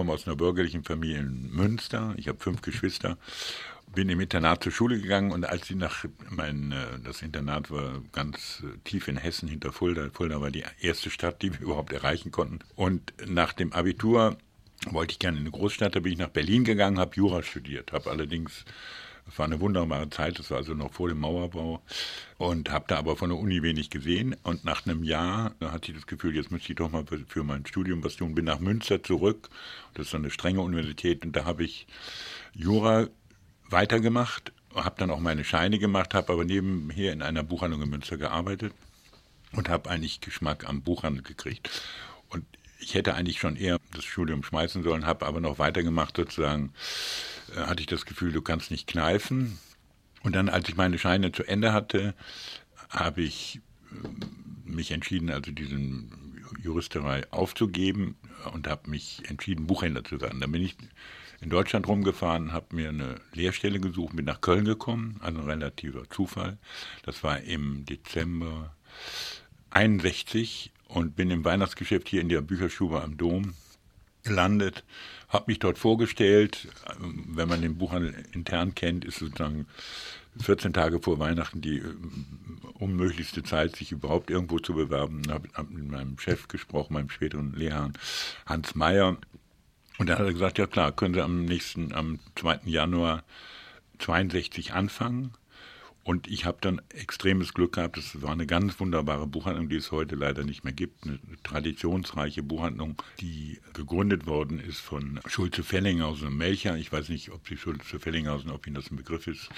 komme aus einer bürgerlichen Familie in Münster. Ich habe fünf Geschwister bin im Internat zur Schule gegangen und als ich nach mein äh, das Internat war ganz äh, tief in Hessen hinter Fulda. Fulda war die erste Stadt, die wir überhaupt erreichen konnten. Und nach dem Abitur wollte ich gerne in eine Großstadt. Da bin ich nach Berlin gegangen, habe Jura studiert, habe allerdings es war eine wunderbare Zeit, das war also noch vor dem Mauerbau und habe da aber von der Uni wenig gesehen. Und nach einem Jahr hatte ich das Gefühl, jetzt müsste ich doch mal für mein Studium was tun. Bin nach Münster zurück, das ist eine strenge Universität und da habe ich Jura weitergemacht, habe dann auch meine Scheine gemacht, habe aber nebenher in einer Buchhandlung in Münster gearbeitet und habe eigentlich Geschmack am Buchhandel gekriegt. Und ich hätte eigentlich schon eher das Studium schmeißen sollen, habe aber noch weitergemacht sozusagen, hatte ich das Gefühl, du kannst nicht kneifen. Und dann, als ich meine Scheine zu Ende hatte, habe ich äh, mich entschieden, also diesen Juristerei aufzugeben und habe mich entschieden, Buchhändler zu werden. Dann bin ich in Deutschland rumgefahren, habe mir eine Lehrstelle gesucht, bin nach Köln gekommen, also ein relativer Zufall. Das war im Dezember 61 und bin im Weihnachtsgeschäft hier in der Bücherstube am Dom gelandet, habe mich dort vorgestellt. Wenn man den Buchhandel intern kennt, ist sozusagen 14 Tage vor Weihnachten die äh, unmöglichste Zeit, sich überhaupt irgendwo zu bewerben. Ich habe hab mit meinem Chef gesprochen, meinem späteren Lehrherrn Hans Meyer. Und dann hat er gesagt, ja klar, können Sie am nächsten, am 2. Januar 62 anfangen. Und ich habe dann extremes Glück gehabt. Es war eine ganz wunderbare Buchhandlung, die es heute leider nicht mehr gibt. Eine traditionsreiche Buchhandlung, die gegründet worden ist von Schulze Fellinghausen und Melcher. Ich weiß nicht, ob Sie Schulze Fellinghausen, ob Ihnen das ein Begriff ist.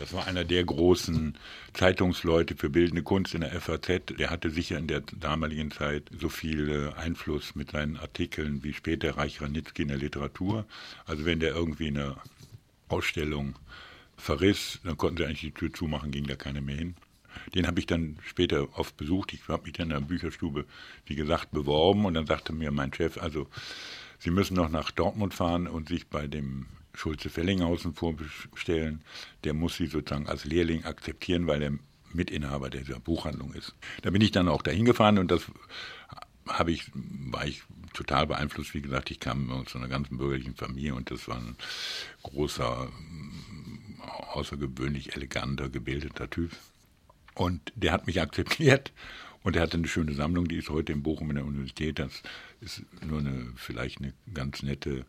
Das war einer der großen Zeitungsleute für bildende Kunst in der FAZ. Der hatte sicher in der damaligen Zeit so viel Einfluss mit seinen Artikeln wie später Reich Ranitzky in der Literatur. Also wenn der irgendwie eine Ausstellung verriss, dann konnten sie eigentlich die Tür zumachen, ging da keiner mehr hin. Den habe ich dann später oft besucht. Ich habe mich dann in der Bücherstube, wie gesagt, beworben und dann sagte mir mein Chef, also Sie müssen noch nach Dortmund fahren und sich bei dem Schulze Fellinghausen vorbestellen. Der muss Sie sozusagen als Lehrling akzeptieren, weil er Mitinhaber dieser Buchhandlung ist. Da bin ich dann auch dahin gefahren und das habe ich, war ich total beeinflusst. Wie gesagt, ich kam aus einer ganzen bürgerlichen Familie und das war ein großer außergewöhnlich eleganter, gebildeter Typ. Und der hat mich akzeptiert und er hatte eine schöne Sammlung, die ist heute in Bochum in der Universität. Das ist nur eine, vielleicht eine ganz nette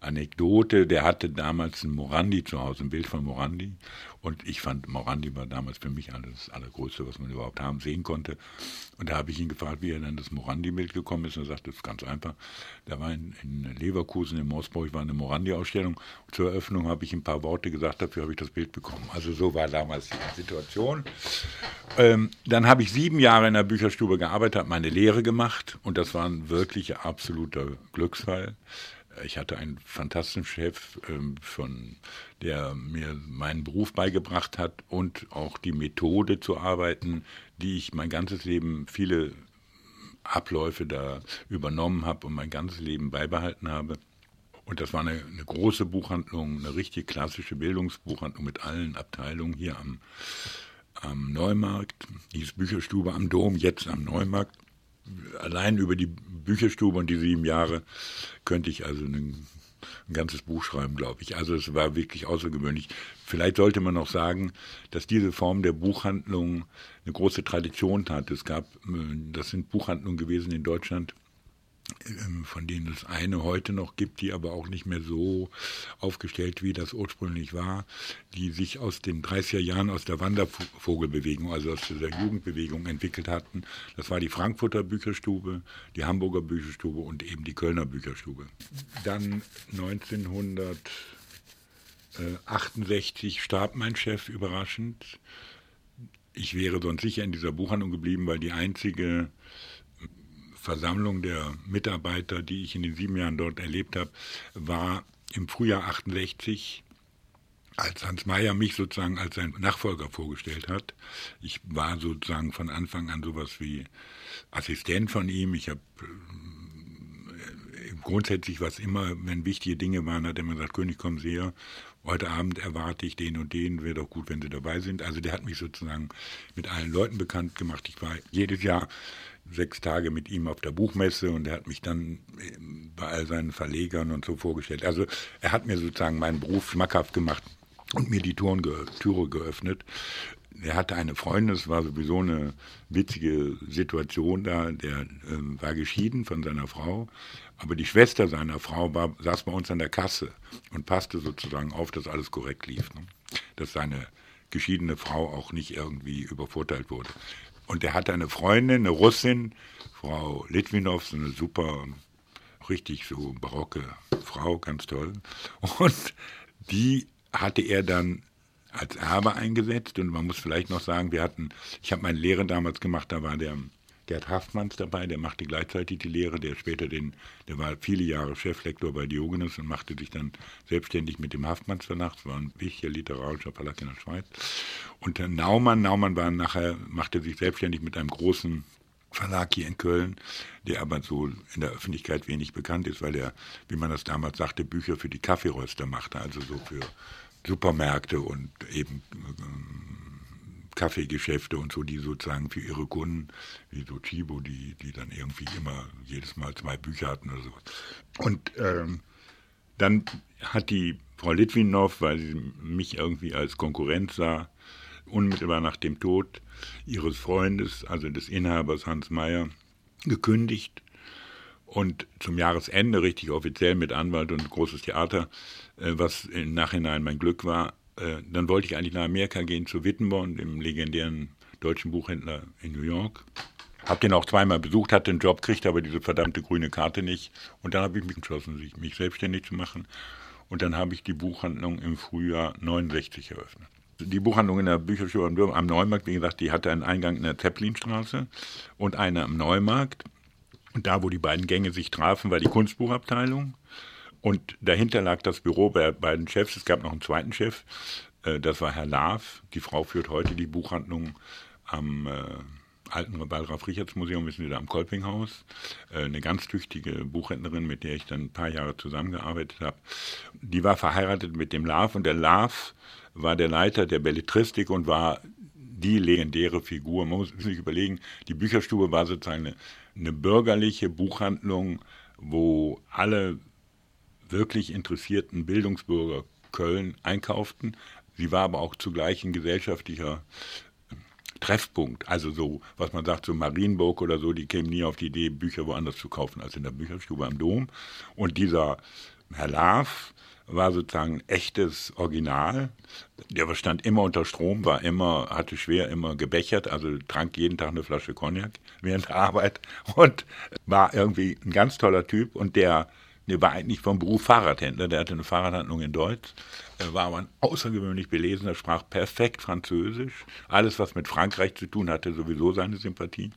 Anekdote. Der hatte damals ein Morandi zu Hause, ein Bild von Morandi. Und ich fand, Morandi war damals für mich das Allergrößte, was man überhaupt haben sehen konnte. Und da habe ich ihn gefragt, wie er dann das Morandi-Bild gekommen ist. Und er sagte, das ist ganz einfach. Da war in, in Leverkusen, in Moosburg, war eine Morandi-Ausstellung. Zur Eröffnung habe ich ein paar Worte gesagt, dafür habe ich das Bild bekommen. Also so war damals die Situation. Ähm, dann habe ich sieben Jahre in der Bücherstube gearbeitet, habe meine Lehre gemacht. Und das war ein wirklicher absoluter Glücksfall. Ich hatte einen fantastischen Chef, ähm, von, der mir meinen Beruf beigebracht hat und auch die Methode zu arbeiten, die ich mein ganzes Leben viele Abläufe da übernommen habe und mein ganzes Leben beibehalten habe. Und das war eine, eine, große Buchhandlung, eine richtig klassische Bildungsbuchhandlung mit allen Abteilungen hier am, am Neumarkt. Diese Bücherstube am Dom, jetzt am Neumarkt allein über die Bücherstube und die sieben Jahre könnte ich also ein, ein ganzes Buch schreiben, glaube ich. Also es war wirklich außergewöhnlich. Vielleicht sollte man noch sagen, dass diese Form der Buchhandlung eine große Tradition hat. Es gab, äh, das sind Buchhandlungen gewesen in Deutschland, von denen es eine heute noch gibt, die aber auch nicht mehr so aufgestellt, wie das ursprünglich war, die sich aus den 30er Jahren aus der Wandervogelbewegung, also aus dieser Jugendbewegung entwickelt hatten. Das war die Frankfurter Bücherstube, die Hamburger Bücherstube und eben die Kölner Bücherstube. Dann 1968 starb mein Chef überraschend. Ich wäre sonst sicher in dieser Buchhandlung geblieben, weil die einzige Versammlung der Mitarbeiter, die ich in den sieben Jahren dort erlebt habe, war im Frühjahr 68 als Hans Meyer mich sozusagen als sein Nachfolger vorgestellt hat. Ich war sozusagen von Anfang an sowas wie Assistent von ihm. Ich habe äh, grundsätzlich was immer, wenn wichtige Dinge waren, hat er immer gesagt, König, kommen Sie her, heute Abend erwarte ich den und den, wäre doch gut, wenn Sie dabei sind. Also der hat mich sozusagen mit allen Leuten bekannt gemacht. Ich war jedes Jahr sechs Tage mit ihm auf der Buchmesse und er hat mich dann bei all seinen Verlegern und so vorgestellt. Also er hat mir sozusagen meinen Beruf schmackhaft gemacht und mir die Türen, Türe geöffnet. Er hatte eine Freundin, es war sowieso eine witzige Situation da. Der äh, war geschieden von seiner Frau, aber die Schwester seiner Frau war, saß bei uns an der Kasse und passte sozusagen auf, dass alles korrekt lief. Ne? Dass seine geschiedene Frau auch nicht irgendwie übervorteilt wurde. Und er hatte eine Freundin, eine Russin, Frau Litwinow, so eine super, richtig so barocke Frau, ganz toll. Und die hatte er dann als Erbe eingesetzt. Und man muss vielleicht noch sagen, wir hatten, ich habe meine Lehre damals gemacht, da war der Gerd Haftmanns dabei, der machte gleichzeitig die Lehre, der später den, der war viele Jahre Cheflektor bei Diogenes und machte sich dann selbstständig mit dem Haftmanns Verlag, das war ein wichtiger literarischer Verlag in der Schweiz. Und der Naumann, Naumann war nachher, machte sich selbstständig mit einem großen Verlag hier in Köln, der aber so in der Öffentlichkeit wenig bekannt ist, weil er, wie man das damals sagte, Bücher für die Kaffeeröster machte, also so für Supermärkte und eben äh, Kaffeegeschäfte und so, die sozusagen für ihre Kunden, wie so Chibo, die, die dann irgendwie immer jedes Mal zwei Bücher hatten oder so. Und ähm, dann hat die Frau Litwinow, weil sie mich irgendwie als Konkurrent sah, unmittelbar nach dem Tod ihres Freundes, also des Inhabers Hans Meyer, gekündigt und zum Jahresende richtig offiziell mit Anwalt und großes Theater, äh, was im Nachhinein mein Glück war. Äh, dann wollte ich eigentlich nach Amerika gehen zu Wittenborn, dem legendären deutschen Buchhändler in New York. Hab den auch zweimal besucht, hatte einen Job, kriegte aber diese verdammte grüne Karte nicht. Und dann habe ich mich entschlossen, mich selbstständig zu machen. Und dann habe ich die Buchhandlung im Frühjahr 69 eröffnet. Die Buchhandlung in der Bücherschule am Neumarkt, wie gesagt, die hatte einen Eingang in der Zeppelinstraße und eine am Neumarkt. Und da, wo die beiden Gänge sich trafen, war die Kunstbuchabteilung. Und dahinter lag das Büro bei beiden Chefs. Es gab noch einen zweiten Chef. Äh, das war Herr Laaf. Die Frau führt heute die Buchhandlung am äh, alten Wallraf-Richards-Museum, wissen Sie, da am Kolpinghaus. Äh, eine ganz tüchtige Buchhändlerin, mit der ich dann ein paar Jahre zusammengearbeitet habe. Die war verheiratet mit dem Laaf und der Laaf war der Leiter der Belletristik und war die legendäre Figur. Man muss sich überlegen, die Bücherstube war sozusagen eine eine bürgerliche Buchhandlung, wo alle wirklich interessierten Bildungsbürger Köln einkauften. Sie war aber auch zugleich ein gesellschaftlicher äh, Treffpunkt. Also so, was man sagt, so Marienburg oder so, die kämen nie auf die Idee, Bücher woanders zu kaufen als in der Bücherstube am Dom. Und dieser Herr Laaf, war sozusagen ein echtes Original. Der stand immer unter Strom, war immer, hatte schwer immer gebechert, also trank jeden Tag eine Flasche Cognac während der Arbeit und war irgendwie ein ganz toller Typ und der, der war eigentlich vom Beruf Fahrradhändler, der hatte eine Fahrradhandlung in Deutsch, er war aber ein außergewöhnlich belesener, sprach perfekt Französisch, alles was mit Frankreich zu tun hatte, sowieso seine Sympathie.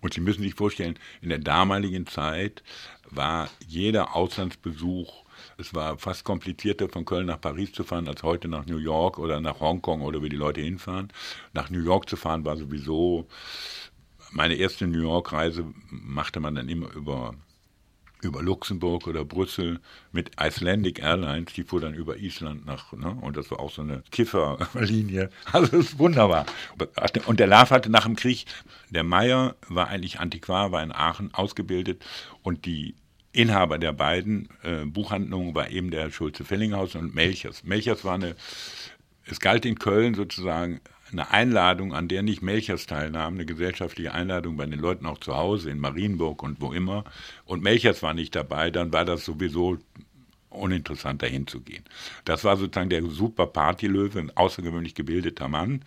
Und Sie müssen sich vorstellen, in der damaligen Zeit war jeder Auslandsbesuch es war fast komplizierter, von Köln nach Paris zu fahren, als heute nach New York oder nach Hongkong oder wie die Leute hinfahren. Nach New York zu fahren war sowieso, meine erste New York-Reise machte man dann immer über über Luxemburg oder Brüssel mit Icelandic Airlines, die fuhr dann über Island nach, ne? und das war auch so eine Kifferlinie. Also das ist wunderbar. Und der Laf hatte nach dem Krieg, der Meier war eigentlich Antiquar, war in Aachen ausgebildet und die Inhaber der beiden äh, Buchhandlungen war eben der Schulze-Fellinghaus und Melchers. Melchers war eine, es galt in Köln sozusagen eine Einladung, an der nicht Melchers teilnahm, eine gesellschaftliche Einladung bei den Leuten auch zu Hause, in Marienburg und wo immer. Und Melchers war nicht dabei, dann war das sowieso uninteressant, dahin zu gehen. Das war sozusagen der super Partylöwe, ein außergewöhnlich gebildeter Mann.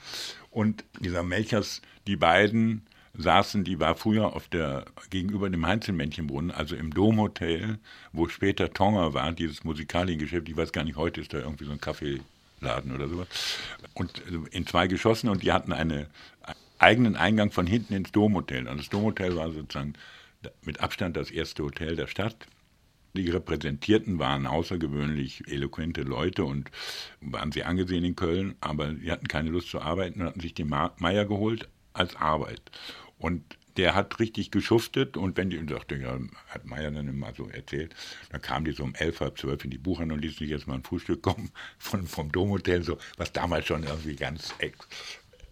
Und dieser Melchers, die beiden saßen, die war früher auf der, gegenüber dem Heinzelmännchenbrunnen, also im Domhotel, wo später Tonger war, dieses Musikaliengeschäft, ich weiß gar nicht, heute ist da irgendwie so ein Kaffeeladen oder sowas. Und also in zwei Geschossen und die hatten einen eigenen Eingang von hinten ins Domhotel. Und das Domhotel war sozusagen mit Abstand das erste Hotel der Stadt. Die Repräsentierten waren außergewöhnlich eloquente Leute und waren sehr angesehen in Köln, aber sie hatten keine Lust zu arbeiten und hatten sich den Meier geholt als Arbeit. Und der hat richtig geschuftet und wenn die, sagte, ja, hat Meier dann immer so erzählt, dann kam die so um elf, halb zwölf in die Buchhandlung und ließ sich jetzt mal ein Frühstück kommen von, vom Domhotel, so, was damals schon irgendwie ganz ex,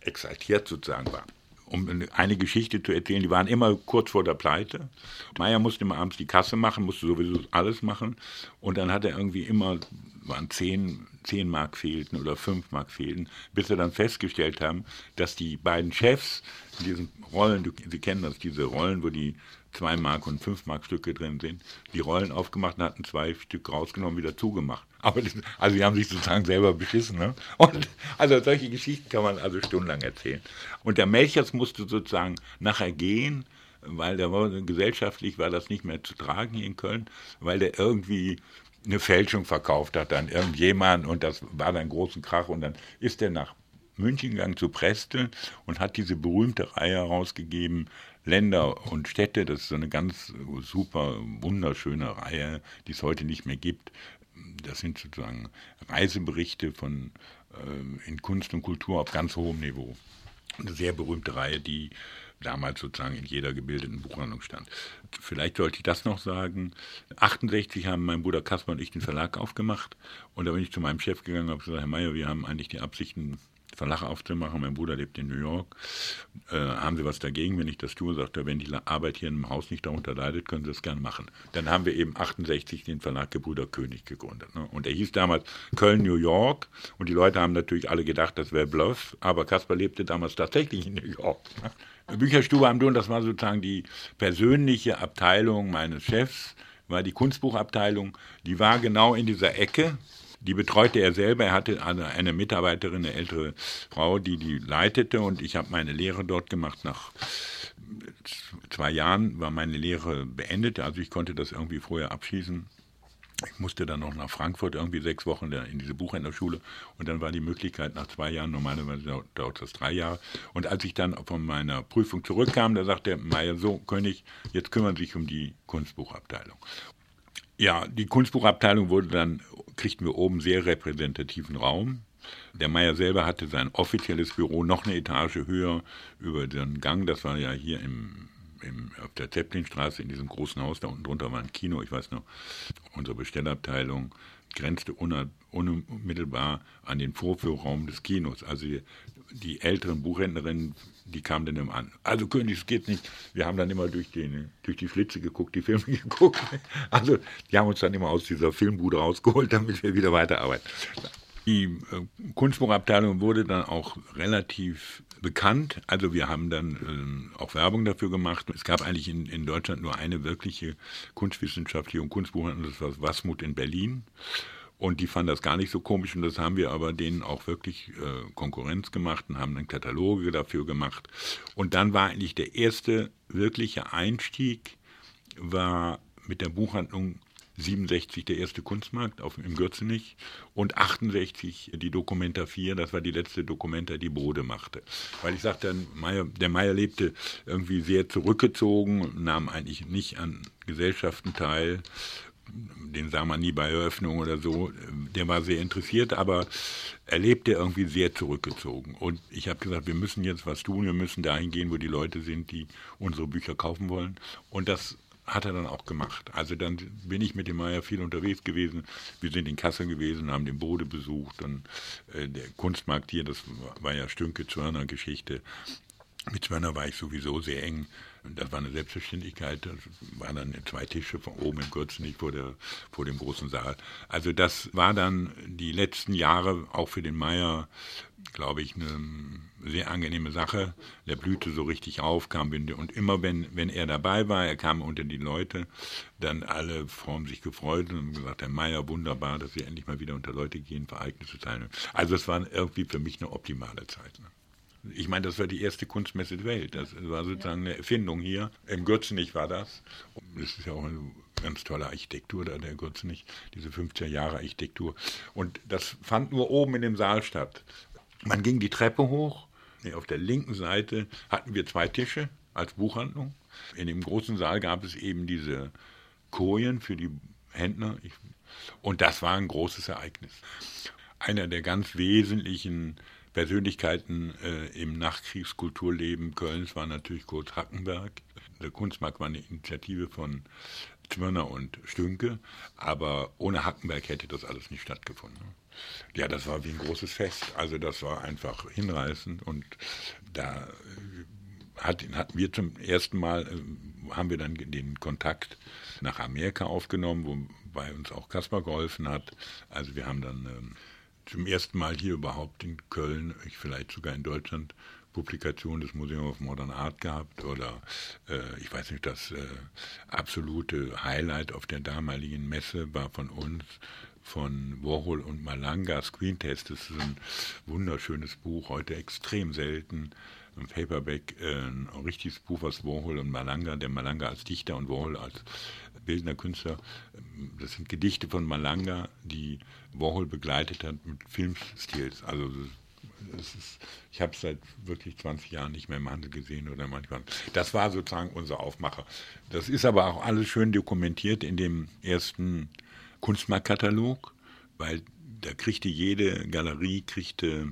exaltiert sozusagen war. Um eine Geschichte zu erzählen, die waren immer kurz vor der Pleite. Meier musste immer abends die Kasse machen, musste sowieso alles machen und dann hat er irgendwie immer, waren zehn 10 Mark fehlten oder 5 Mark fehlten, bis wir dann festgestellt haben, dass die beiden Chefs in diesen Rollen, du, Sie kennen das, diese Rollen, wo die 2 Mark und 5 Mark Stücke drin sind, die Rollen aufgemacht und hatten zwei Stück rausgenommen, wieder zugemacht. Aber das, also die haben sich sozusagen selber beschissen. Ne? Und, also solche Geschichten kann man also stundenlang erzählen. Und der Melchers musste sozusagen nachher gehen, weil der war, gesellschaftlich war das nicht mehr zu tragen hier in Köln, weil der irgendwie eine Fälschung verkauft hat an irgendjemand und das war dann großen Krach und dann ist er nach München gegangen zu Preste und hat diese berühmte Reihe herausgegeben, Länder und Städte, das ist so eine ganz super, wunderschöne Reihe, die es heute nicht mehr gibt. Das sind sozusagen Reiseberichte von äh, in Kunst und Kultur auf ganz hohem Niveau. Eine sehr berühmte Reihe, die damals sozusagen in jeder gebildeten Buchhandlung stand. Vielleicht sollte ich das noch sagen. 68 haben mein Bruder Kaspar und ich den Verlag aufgemacht und da bin ich zu meinem Chef gegangen und habe gesagt, Herr Mayer, wir haben eigentlich die Absichten, Verlag aufzumachen. Mein Bruder lebt in New York. Äh, haben Sie was dagegen, wenn ich das tue? Sagt er, wenn die Arbeit hier im Haus nicht darunter leidet, können Sie das gerne machen. Dann haben wir eben 68 den Verlag Gebrüder König gegründet. Ne? Und er hieß damals Köln, New York. Und die Leute haben natürlich alle gedacht, das wäre Bluff. Aber Kaspar lebte damals tatsächlich in New York. Ne? Bücherstube am Don, das war sozusagen die persönliche Abteilung meines Chefs, war die Kunstbuchabteilung. Die war genau in dieser Ecke. Die betreute er selber. Er hatte eine, eine Mitarbeiterin, eine ältere Frau, die die leitete. Und ich habe meine Lehre dort gemacht. Nach zwei Jahren war meine Lehre beendet. Also ich konnte das irgendwie vorher abschließen. Ich musste dann noch nach Frankfurt irgendwie sechs Wochen in diese Buchhändlerschule und dann war die Möglichkeit nach zwei Jahren, normalerweise dauert das drei Jahre. Und als ich dann von meiner Prüfung zurückkam, da sagte Meier, so König, jetzt kümmern Sie sich um die Kunstbuchabteilung. Ja, die Kunstbuchabteilung wurde dann, kriegten wir oben sehr repräsentativen Raum. Der Meier selber hatte sein offizielles Büro noch eine Etage höher über den Gang. Das war ja hier im im, auf der Zeppelinstraße in diesem großen Haus, da unten drunter war ein Kino, ich weiß noch, unsere Bestellabteilung grenzte unmittelbar an den Vorführraum des Kinos. Also die, die älteren Buchhändlerinnen, die kamen dann immer an. Also König, es geht nicht. Wir haben dann immer durch, den, durch die Schlitze geguckt, die Filme geguckt. Also die haben uns dann immer aus dieser Filmbude rausgeholt, damit wir wieder weiterarbeiten. Die äh, Kunstbuchabteilung wurde dann auch relativ bekannt. Also wir haben dann äh, auch Werbung dafür gemacht. Es gab eigentlich in, in Deutschland nur eine wirkliche kunstwissenschaftliche und Kunstbuchhandlung, das war Wasmut in Berlin. Und die fanden das gar nicht so komisch und das haben wir aber denen auch wirklich äh, Konkurrenz gemacht und haben dann Kataloge dafür gemacht. Und dann war eigentlich der erste wirkliche Einstieg, war mit der Buchhandlung 67 der erste Kunstmarkt auf, im Gürzenich und 68 die Dokumenta 4, das war die letzte Dokumenta, die Bode machte. Weil ich sagte, der Meier lebte irgendwie sehr zurückgezogen, nahm eigentlich nicht an Gesellschaften teil, den sah man nie bei Eröffnung oder so, der war sehr interessiert, aber er lebte irgendwie sehr zurückgezogen. Und ich habe gesagt, wir müssen jetzt was tun, wir müssen dahin gehen, wo die Leute sind, die unsere Bücher kaufen wollen. Und das hat er dann auch gemacht. Also dann bin ich mit dem Meier viel unterwegs gewesen. Wir sind in Kassel gewesen, haben den Bode besucht und äh, der Kunstmarkt hier, das war ja Stünke Zwörner Geschichte. Mit Zwörner war ich sowieso sehr eng. Das war eine Selbstverständlichkeit. Das waren dann zwei Tische von oben im Gürzenich vor, der, vor dem großen Saal. Also das war dann die letzten Jahre auch für den Meier, glaube ich, eine sehr angenehme Sache. Der blühte so richtig auf, kam und immer wenn, wenn er dabei war, er kam unter die Leute, dann alle haben sich gefreut und haben gesagt, Herr Meier, wunderbar, dass Sie endlich mal wieder unter Leute gehen, Vereignisse teilnehmen. Also es war irgendwie für mich eine optimale Zeit. Ne? Ich meine, das war die erste Kunstmesse der Welt. Das war sozusagen eine Erfindung hier. In Gürzenich war das. Das ist ja auch eine ganz tolle Architektur da, der Gürzenich, diese 50er Jahre Architektur. Und das fand nur oben in dem Saal statt. Man ging die Treppe hoch. Auf der linken Seite hatten wir zwei Tische als Buchhandlung. In dem großen Saal gab es eben diese Kojen für die Händler. Und das war ein großes Ereignis. Einer der ganz wesentlichen Persönlichkeiten äh, im Nachkriegskulturleben Kölns war natürlich Kurt Hackenberg. Der Kunstmarkt war eine Initiative von Zwirner und Stünke, aber ohne Hackenberg hätte das alles nicht stattgefunden. Ja, das war wie ein großes Fest. Also das war einfach hinreißend und da äh, hat, hatten wir zum ersten Mal, äh, haben wir dann den Kontakt nach Amerika aufgenommen, wobei uns auch Kaspar geholfen hat. Also wir haben dann ähm, zum ersten Mal hier überhaupt in Köln, ich vielleicht sogar in Deutschland, Publikation des Museum of Modern Art gehabt oder äh, ich weiß nicht, das äh, absolute Highlight auf der damaligen Messe war von uns von Warhol und Malanga, Screen Test. Das ist ein wunderschönes Buch, heute extrem selten. Ein Paperback, äh, ein richtiges Buch, was Warhol und Malanga, der Malanga als Dichter und Warhol als bildender Künstler, ähm, das sind Gedichte von Malanga, die Warhol begleitet hat mit Filmstils. Also ist, ich habe es seit wirklich 20 Jahren nicht mehr im Handel gesehen oder manchmal. Das war sozusagen unser Aufmacher. Das ist aber auch alles schön dokumentiert in dem ersten Kunstmarktkatalog, weil da kriegte jede Galerie, kriegte,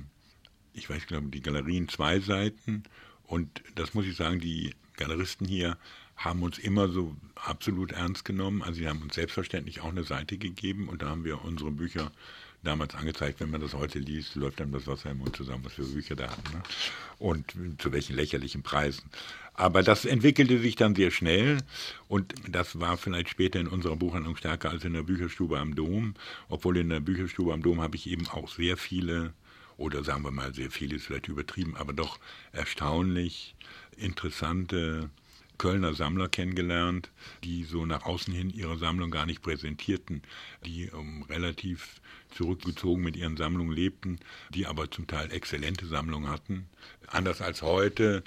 ich weiß glaube die Galerien zwei Seiten und das muss ich sagen, die Galeristen hier haben uns immer so absolut ernst genommen. Also sie haben uns selbstverständlich auch eine Seite gegeben und da haben wir unsere Bücher damals angezeigt. Wenn man das heute liest, läuft einem das Wasser im Mund zusammen, was für Bücher da hatten. Ne? Und zu welchen lächerlichen Preisen. Aber das entwickelte sich dann sehr schnell und das war vielleicht später in unserer Buchhandlung stärker als in der Bücherstube am Dom. Obwohl in der Bücherstube am Dom habe ich eben auch sehr viele, oder sagen wir mal sehr viele, ist vielleicht übertrieben, aber doch erstaunlich interessante Kölner Sammler kennengelernt, die so nach außen hin ihre Sammlung gar nicht präsentierten, die um, relativ zurückgezogen mit ihren Sammlungen lebten, die aber zum Teil exzellente Sammlungen hatten. Anders als heute,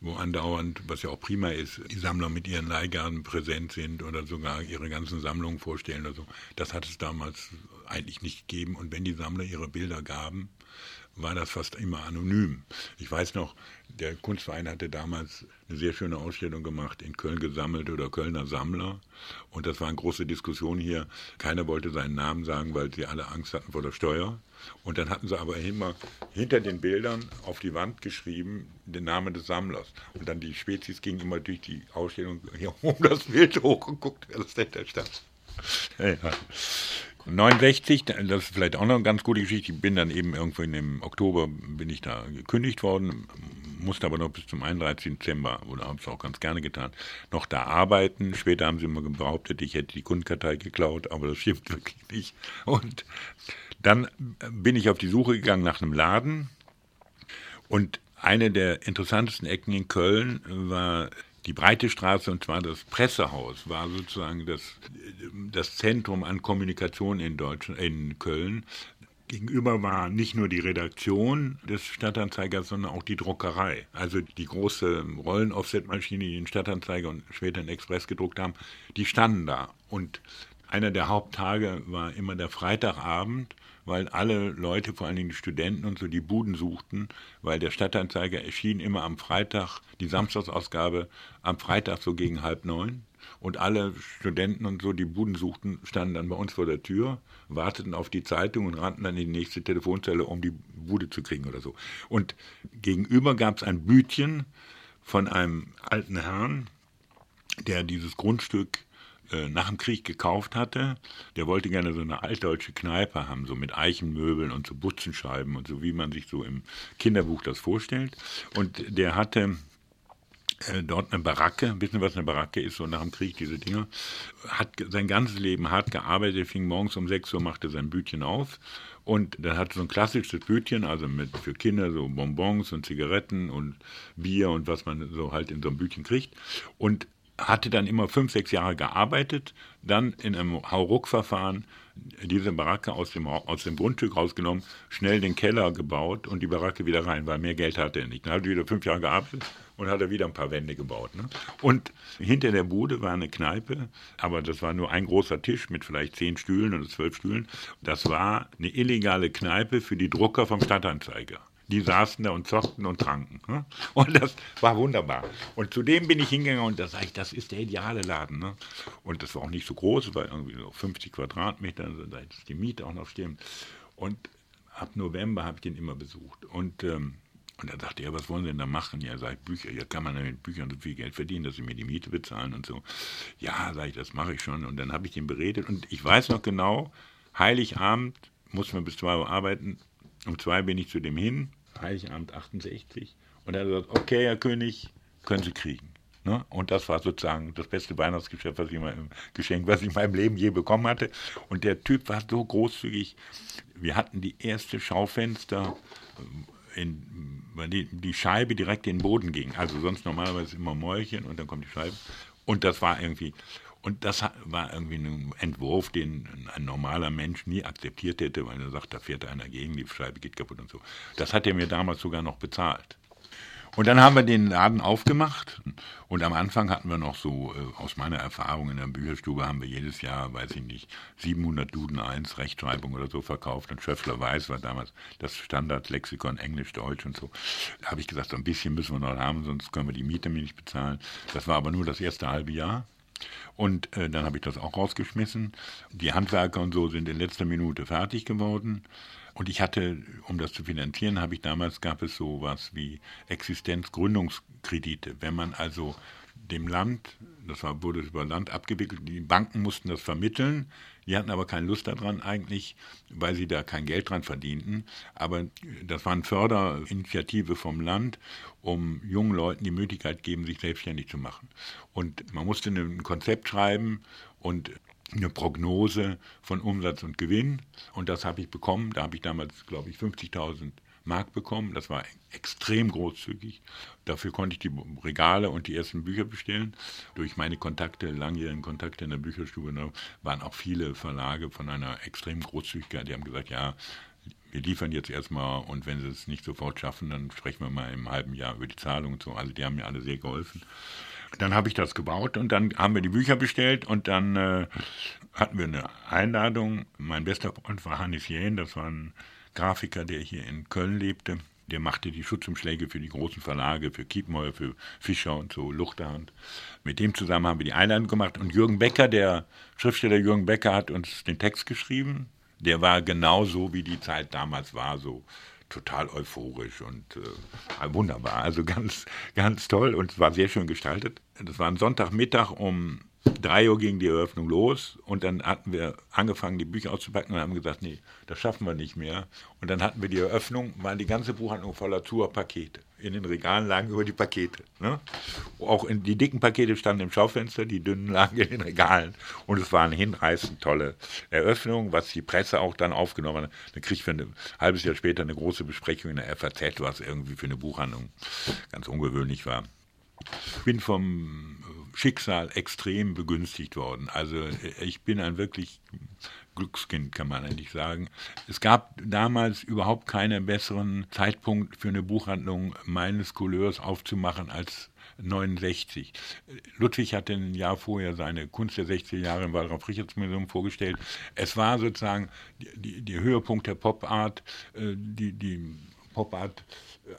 wo andauernd, was ja auch prima ist, die Sammler mit ihren Leihgaben präsent sind oder sogar ihre ganzen Sammlungen vorstellen oder so. Das hat es damals eigentlich nicht gegeben. Und wenn die Sammler ihre Bilder gaben, war das fast immer anonym. Ich weiß noch, der Kunstverein hatte damals eine sehr schöne Ausstellung gemacht, in Köln gesammelt oder Kölner Sammler. Und das war eine große Diskussion hier. Keiner wollte seinen Namen sagen, weil sie alle Angst hatten vor der Steuer. Und dann hatten sie aber immer hinter den Bildern auf die Wand geschrieben den Namen des Sammlers. Und dann die Spezies ging immer durch die Ausstellung hier um das Bild hochgeguckt, wer das dahinter stand. Ja. 69, das ist vielleicht auch noch eine ganz gute Geschichte. Ich bin dann eben irgendwo dem Oktober bin ich da gekündigt worden, musste aber noch bis zum 31. Dezember, oder habe es auch ganz gerne getan, noch da arbeiten. Später haben sie immer behauptet, ich hätte die Kundenkartei geklaut, aber das stimmt wirklich nicht. Und dann bin ich auf die Suche gegangen nach einem Laden und eine der interessantesten Ecken in Köln war die Breite Straße, und zwar das Pressehaus, war sozusagen das, das Zentrum an Kommunikation in, Deutschland, in Köln. Gegenüber war nicht nur die Redaktion des Stadtanzeigers, sondern auch die Druckerei. Also die große Rollen-Offset-Maschine, die den Stadtanzeiger und später den Express gedruckt haben, die standen da. Und einer der Haupttage war immer der Freitagabend, weil alle Leute, vor allen Dingen die Studenten und so, die Buden suchten, weil der Stadtanzeiger erschien immer am Freitag, die Samstagsausgabe am Freitag so gegen halb neun. Und alle Studenten und so, die Buden suchten, standen dann bei uns vor der Tür, warteten auf die Zeitung und rannten dann in die nächste Telefonzelle, um die Bude zu kriegen oder so. Und gegenüber gab es ein Bütchen von einem alten Herrn, der dieses Grundstück äh, nach dem Krieg gekauft hatte. Der wollte gerne so eine altdeutsche Kneipe haben, so mit Eichenmöbeln und so Butzenscheiben und so, wie man sich so im Kinderbuch das vorstellt. Und der hatte äh, dort eine Baracke, wissen was eine Baracke ist, so nach dem Krieg diese Dinger, hat sein ganzes Leben hart gearbeitet, fing morgens um 6 Uhr, machte sein Bütchen auf. Und dann hat so ein klassisches Bütchen, also mit für Kinder so Bonbons und Zigaretten und Bier und was man so halt in so einem Bütchen kriegt. Und hatte dann immer fünf, sechs Jahre gearbeitet, dann in einem Hauruck-Verfahren diese Baracke aus dem, aus dem Grundstück rausgenommen, schnell den Keller gebaut und die Baracke wieder rein, weil mehr Geld hatte er nicht. Dann hat er wieder fünf Jahre gearbeitet und hat er wieder ein paar Wände gebaut. Ne? Und hinter der Bude war eine Kneipe, aber das war nur ein großer Tisch mit vielleicht zehn Stühlen oder zwölf Stühlen. Das war eine illegale Kneipe für die Drucker vom Stadtanzeiger die saßen da und zockten und tranken. Ne? Und das war wunderbar. Und zu dem bin ich hingegangen und da sage ich, das ist der ideale Laden. Ne? Und das war auch nicht so groß, war irgendwie so 50 Quadratmeter, also da ist die Miete auch noch stimmt. Und ab November habe ich den immer besucht. Und, ähm, und er sagte, ja, was wollen Sie denn da machen? Ja, sag ich, Bücher, ja, kann man denn mit Büchern so viel Geld verdienen, dass Sie mir die Miete bezahlen und so. Ja, sag ich, das mache ich schon. Und dann habe ich den beredet und ich weiß noch genau, Heiligabend muss man bis 2 Uhr arbeiten. Um zwei bin ich zu dem hin, Heiligabend 68. Und er hat gesagt, okay, Herr König, können Sie kriegen. Ne? Und das war sozusagen das beste Weihnachtsgeschenk, was ich, mal, Geschenk, was ich in meinem Leben je bekommen hatte. Und der Typ war so großzügig. Wir hatten die erste Schaufenster, äh, in, weil die, die Scheibe direkt in den Boden ging. Also sonst normalerweise immer Mäulchen und dann kommt die Scheibe. Und das war irgendwie, und das war irgendwie ein Entwurf, den ein normaler Mensch nie akzeptiert hätte, weil er sagt, da fährt einer gegen, die Scheibe geht kaputt und so. Das hat er mir damals sogar noch bezahlt. Und dann haben wir den Laden aufgemacht und am Anfang hatten wir noch so, äh, aus meiner Erfahrung in der Bücherstube haben wir jedes Jahr, weiß ich nicht, 700 Duden 1 Rechtschreibung oder so verkauft und Schöffler Weiß war damals das Standardlexikon Englisch, Deutsch und so. Da habe ich gesagt, so ein bisschen müssen wir noch haben, sonst können wir die Miete nicht bezahlen. Das war aber nur das erste halbe Jahr. Und äh, dann habe ich das auch rausgeschmissen. Die Handwerker und so sind in letzter Minute fertig geworden. Und ich hatte, um das zu finanzieren, habe ich damals gab es so was wie Existenzgründungskredite. Wenn man also dem Land, das war, wurde über Land abgewickelt, die Banken mussten das vermitteln, die hatten aber keine Lust daran eigentlich, weil sie da kein Geld dran verdienten. Aber das war eine Förderinitiative vom Land, um jungen Leuten die Möglichkeit geben, sich selbstständig zu machen. Und man musste ein Konzept schreiben und eine Prognose von Umsatz und Gewinn. Und das habe ich bekommen. Da habe ich damals, glaube ich, 50.000 Mark bekommen. Das war extrem großzügig. Dafür konnte ich die Regale und die ersten Bücher bestellen. Durch meine Kontakte, langjährigen Kontakte in der Bücherstube, ne, waren auch viele Verlage von einer extremen Großzügigkeit. Die haben gesagt, ja, wir liefern jetzt erstmal und wenn sie es nicht sofort schaffen, dann sprechen wir mal im halben Jahr über die Zahlung und so. Also die haben mir alle sehr geholfen. Dann habe ich das gebaut und dann haben wir die Bücher bestellt und dann äh, hatten wir eine Einladung. Mein bester Freund war Hannes Jähn, das war ein Grafiker, der hier in Köln lebte. Der machte die Schutzumschläge für die großen Verlage, für Kiepenheuer, für Fischer und so, Luchterhand. Mit dem zusammen haben wir die Einladung gemacht. Und Jürgen Becker, der Schriftsteller Jürgen Becker, hat uns den Text geschrieben. Der war genauso, wie die Zeit damals war, so total euphorisch und äh, wunderbar. Also ganz, ganz toll und es war sehr schön gestaltet. Das war ein Sonntagmittag um 3 Uhr ging die Eröffnung los und dann hatten wir angefangen, die Bücher auszupacken und haben gesagt, nee, das schaffen wir nicht mehr. Und dann hatten wir die Eröffnung, waren die ganze Buchhandlung voller Tour-Pakete. In den Regalen lagen über die Pakete. Ne? Auch in, die dicken Pakete standen im Schaufenster, die dünnen lagen in den Regalen. Und es war eine hinreißend tolle Eröffnung, was die Presse auch dann aufgenommen hat. Dann krieg ich für ein halbes Jahr später eine große Besprechung in der FAZ, was irgendwie für eine Buchhandlung ganz ungewöhnlich war. Ich bin vom Schicksal extrem begünstigt worden. Also ich bin ein wirklich Glückskind, kann man eigentlich sagen. Es gab damals überhaupt keinen besseren Zeitpunkt für eine Buchhandlung meines Couleurs aufzumachen als 69. Ludwig hatte ein Jahr vorher seine Kunst der 60er Jahre im Waldorf-Richards-Museum vorgestellt. Es war sozusagen der Höhepunkt der Pop-Art, äh, die, die Pop-Art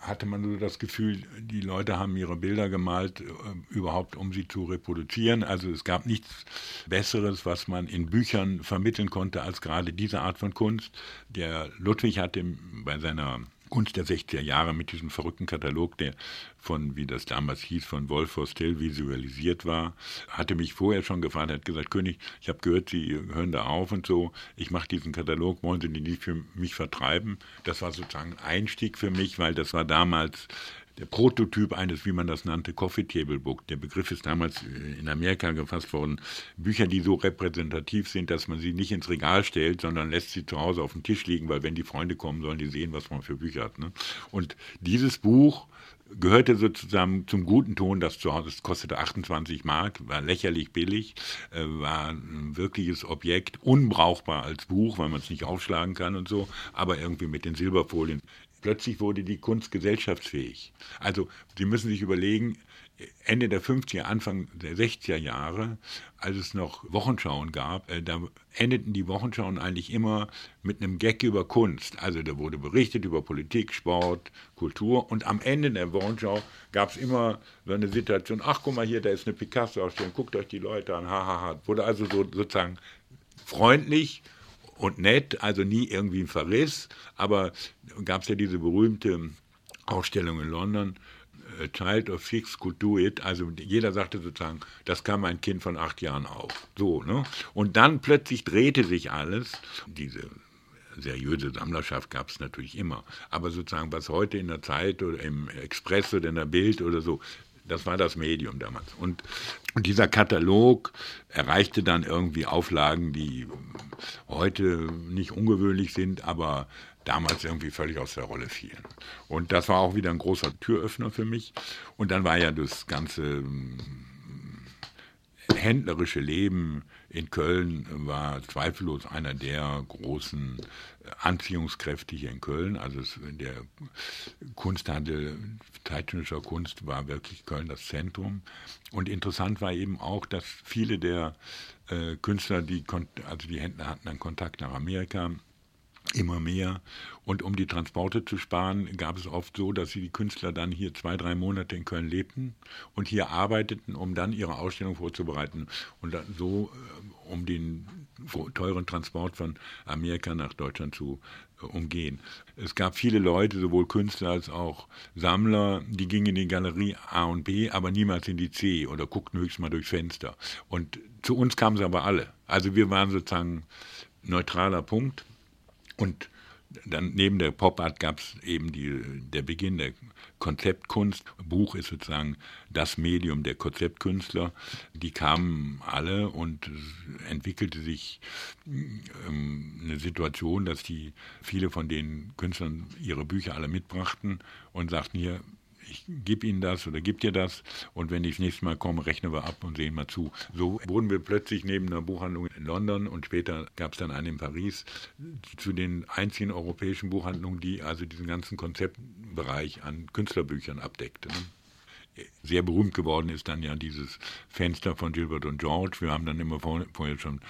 hatte man so das Gefühl, die Leute haben ihre Bilder gemalt, äh, überhaupt um sie zu reproduzieren. Also es gab nichts Besseres, was man in Büchern vermitteln konnte, als gerade diese Art von Kunst. Der Ludwig hatte bei seiner Kunst der 60er Jahre mit diesem verrückten Katalog, der von, wie das damals hieß, von Wolf Still visualisiert war, hatte mich vorher schon gefragt, hat gesagt, König, ich habe gehört, Sie hören da auf und so, ich mache diesen Katalog, wollen Sie den nicht für mich vertreiben? Das war sozusagen ein Einstieg für mich, weil das war damals der Prototyp eines, wie man das nannte, Coffee Table Book. Der Begriff ist damals äh, in Amerika gefasst worden. Bücher, die so repräsentativ sind, dass man sie nicht ins Regal stellt, sondern lässt sie zu Hause auf dem Tisch liegen, weil wenn die Freunde kommen, sollen die sehen, was man für Bücher hat. Ne? Und dieses Buch gehörte sozusagen zum guten Ton, das zu Hause, das kostete 28 Mark, war lächerlich billig, äh, war ein wirkliches Objekt, unbrauchbar als Buch, weil man es nicht aufschlagen kann und so, aber irgendwie mit den Silberfolien plötzlich wurde die Kunst gesellschaftsfähig. Also Sie müssen sich überlegen, Ende der 50er, Anfang der 60er Jahre, als es noch Wochenschauen gab, äh, da endeten die Wochenschauen eigentlich immer mit einem Gag über Kunst. Also da wurde berichtet über Politik, Sport, Kultur und am Ende der Wochenschau gab es immer so eine Situation, ach guck mal hier, da ist eine Picasso-Ausstellung, guckt euch die Leute an, hahaha. Wurde also so, sozusagen freundlich und nett, also nie irgendwie ein Verriss, aber gab es ja diese berühmte Ausstellung in London, A Child of Six could do it. Also jeder sagte sozusagen, das kann mein Kind von acht Jahren auch. So, ne? Und dann plötzlich drehte sich alles. Diese seriöse Sammlerschaft gab es natürlich immer. Aber sozusagen, was heute in der Zeit oder im Express oder in der Bild oder so, das war das Medium damals. Und, und dieser Katalog erreichte dann irgendwie Auflagen, die heute nicht ungewöhnlich sind, aber damals irgendwie völlig aus der Rolle fielen. Und das war auch wieder ein großer Türöffner für mich. Und dann war ja das ganze hm, händlerische Leben in Köln war zweifellos einer der großen Anziehungskräfte hier in Köln. Also der Kunsthandel zeitgenössischer Kunst war wirklich Köln das Zentrum. Und interessant war eben auch, dass viele der äh, Künstler, die also die Händler hatten dann Kontakt nach Amerika, immer mehr. Und um die Transporte zu sparen, gab es oft so, dass die Künstler dann hier zwei, drei Monate in Köln lebten und hier arbeiteten, um dann ihre Ausstellung vorzubereiten und so, äh, um den teuren Transport von Amerika nach Deutschland zu äh, umgehen. Es gab viele Leute, sowohl Künstler als auch Sammler, die gingen in die Galerie A und B, aber niemals in die C oder guckten höchstens mal durchs Fenster. Und zu uns kamen sie aber alle. Also wir waren sozusagen neutraler Punkt und dann neben der Pop Art gab es eben die, der Beginn der Konzeptkunst. Buch ist sozusagen das Medium der Konzeptkünstler. Die kamen alle und entwickelte sich ähm, eine Situation, dass die viele von den Künstlern ihre Bücher alle mitbrachten und sagten hier, ich gebe Ihnen das oder gebe dir das und wenn ich das nächste Mal komme, rechnen wir ab und sehen mal zu. So wurden wir plötzlich neben einer Buchhandlung in London und später gab es dann eine in Paris zu den einzigen europäischen Buchhandlungen, die also diesen ganzen Konzeptbereich an Künstlerbüchern abdeckte. Ne? Sehr berühmt geworden ist dann ja dieses Fenster von Gilbert und George. Wir haben dann immer vorher schon,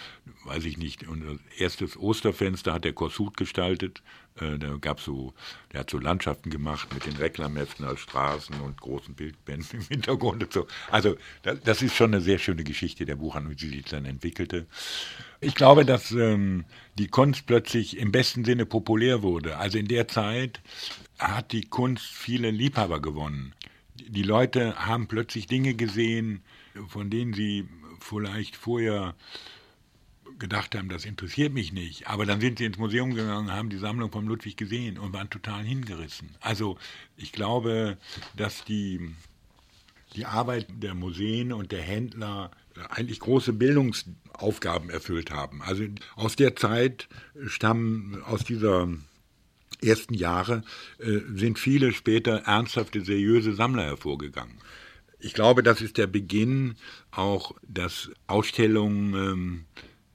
weiß ich nicht, unser erstes Osterfenster hat der Korsut gestaltet. Äh, da gab so, der hat so Landschaften gemacht mit den Reklamheften als Straßen und großen Bildbänden im Hintergrund und so. Also das, das ist schon eine sehr schöne Geschichte der Buchhandlung, wie sie sich dann entwickelte. Ich glaube, dass ähm, die Kunst plötzlich im besten Sinne populär wurde. Also in der Zeit hat die Kunst viele Liebhaber gewonnen die Leute haben plötzlich Dinge gesehen, von denen sie vielleicht vorher gedacht haben, das interessiert mich nicht. Aber dann sind sie ins Museum gegangen, haben die Sammlung von Ludwig gesehen und waren total hingerissen. Also ich glaube, dass die, die Arbeit der Museen und der Händler eigentlich große Bildungsaufgaben erfüllt haben. Also aus der Zeit stammen, aus dieser ersten Jahre äh, sind viele später ernsthafte, seriöse Sammler hervorgegangen. Ich glaube, das ist der Beginn auch, dass Ausstellungen ähm,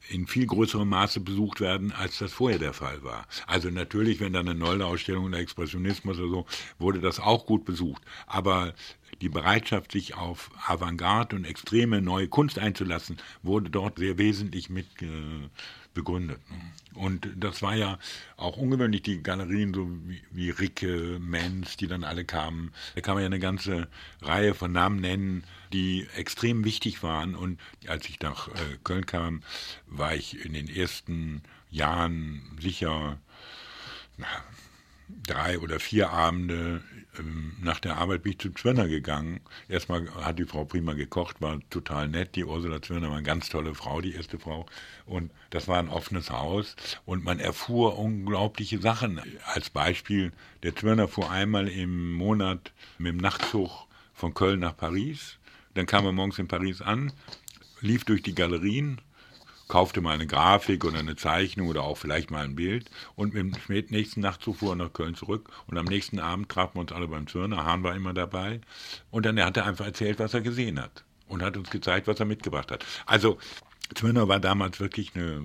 in viel größerem Maße besucht werden, als das vorher der Fall war. Also natürlich, wenn da eine neue Ausstellung oder Expressionismus oder so, wurde das auch gut besucht. Aber die Bereitschaft, sich auf Avantgarde und extreme neue Kunst einzulassen, wurde dort sehr wesentlich mit äh, begründet. Ne? Und das war ja auch ungewöhnlich, die Galerien so wie, wie Ricke, Menz, die dann alle kamen. Da kann man ja eine ganze Reihe von Namen nennen, die extrem wichtig waren. Und als ich nach äh, Köln kam, war ich in den ersten Jahren sicher na, drei oder vier Abende nach der Arbeit bin ich zu Zwirner gegangen. Erstmal hat die Frau prima gekocht, war total nett. Die Ursula Zwirner war eine ganz tolle Frau, die erste Frau. Und das war ein offenes Haus und man erfuhr unglaubliche Sachen. Als Beispiel, der Zwirner fuhr einmal im Monat mit dem Nachtzug von Köln nach Paris. Dann kam er morgens in Paris an, lief durch die Galerien, kaufte mal eine Grafik oder eine Zeichnung oder auch vielleicht mal ein Bild und mit dem nächsten Nachtzug fuhr er nach Köln zurück und am nächsten Abend trafen wir uns alle beim Zürner, Hahn war immer dabei und dann hat er einfach erzählt, was er gesehen hat und hat uns gezeigt, was er mitgebracht hat. Also Zürner war damals wirklich eine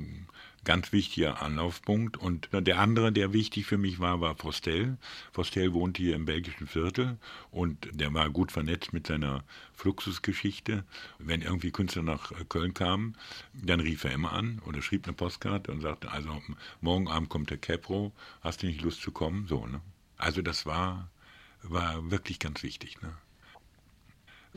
ganz wichtiger Anlaufpunkt. Und der andere, der wichtig für mich war, war Fostel. Fostel wohnt hier im belgischen Viertel und der war gut vernetzt mit seiner Fluxusgeschichte. Wenn irgendwie Künstler nach Köln kamen, dann rief er immer an oder schrieb eine Postkarte und sagte, also morgen Abend kommt der Capro, hast du nicht Lust zu kommen? So, ne? Also das war, war wirklich ganz wichtig. Ne?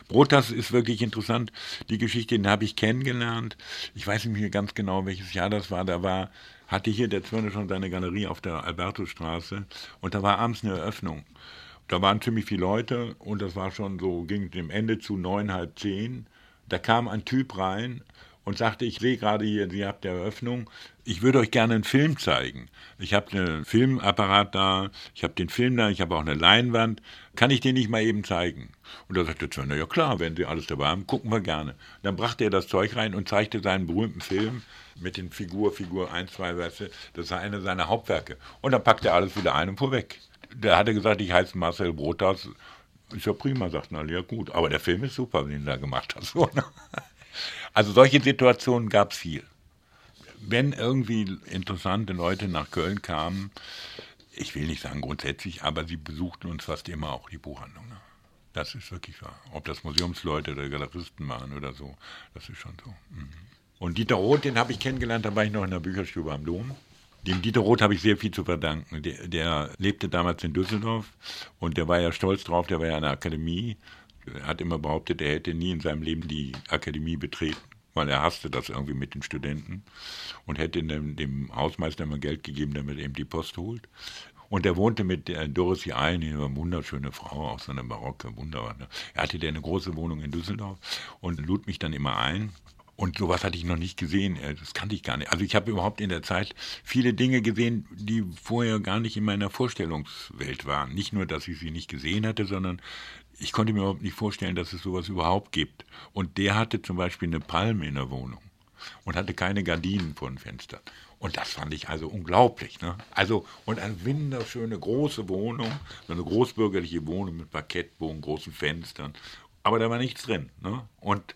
Brotas ist wirklich interessant. Die Geschichte, den habe ich kennengelernt. Ich weiß nicht mehr ganz genau, welches Jahr das war. Da war, hatte hier der Zwirne schon seine Galerie auf der Albertusstraße und da war abends eine Eröffnung. Da waren ziemlich viele Leute und das war schon so, ging dem Ende zu neun, halb zehn. Da kam ein Typ rein und sagte, ich sehe gerade hier, Sie habt Eröffnung, ich würde euch gerne einen Film zeigen. Ich habe einen Filmapparat da, ich habe den Film da, ich habe auch eine Leinwand, kann ich den nicht mal eben zeigen? Und da sagte Zöllner, ja klar, wenn Sie alles dabei haben, gucken wir gerne. Dann brachte er das Zeug rein und zeigte seinen berühmten Film mit den Figur, Figur 1, 2, Sätze, das war eine seiner Hauptwerke. Und dann packte er alles wieder ein und fuhr weg. Der hatte gesagt, ich heiße Marcel Brotas. Ist ja prima, sagten alle, ja gut. Aber der Film ist super, den du da gemacht hast. Also solche Situationen gab es viel. Wenn irgendwie interessante Leute nach Köln kamen, ich will nicht sagen grundsätzlich, aber sie besuchten uns fast immer auch die Buchhandlung. Ne? Das ist wirklich wahr. Ob das Museumsleute oder Galeristen waren oder so, das ist schon so. Mhm. Und Dieter Roth, den habe ich kennengelernt, da war ich noch in der Bücherstube am Dom. Dem Dieter Roth habe ich sehr viel zu verdanken. Der, der, lebte damals in Düsseldorf und der war ja stolz drauf, der war ja an der Akademie er hat immer behauptet, er hätte nie in seinem Leben die Akademie betreten, weil er hasste das irgendwie mit den Studenten und hätte dem, dem Hausmeister immer Geld gegeben, damit er ihm die Post holt. Und er wohnte mit der Dorothy Allen, eine wunderschöne Frau, auch so eine barocke, wunderbar. Ne? Er hatte eine große Wohnung in Düsseldorf und lud mich dann immer ein. Und sowas hatte ich noch nicht gesehen. Das kannte ich gar nicht. Also ich habe überhaupt in der Zeit viele Dinge gesehen, die vorher gar nicht in meiner Vorstellungswelt waren. Nicht nur, dass ich sie nicht gesehen hatte, sondern ich konnte mir überhaupt nicht vorstellen, dass es sowas überhaupt gibt. Und der hatte zum Beispiel eine Palme in der Wohnung und hatte keine Gardinen vor den Fenstern. Und das fand ich also unglaublich. Ne? Also, und eine wunderschöne große Wohnung, eine großbürgerliche Wohnung mit Parkettbogen, großen Fenstern. Aber da war nichts drin. Ne? Und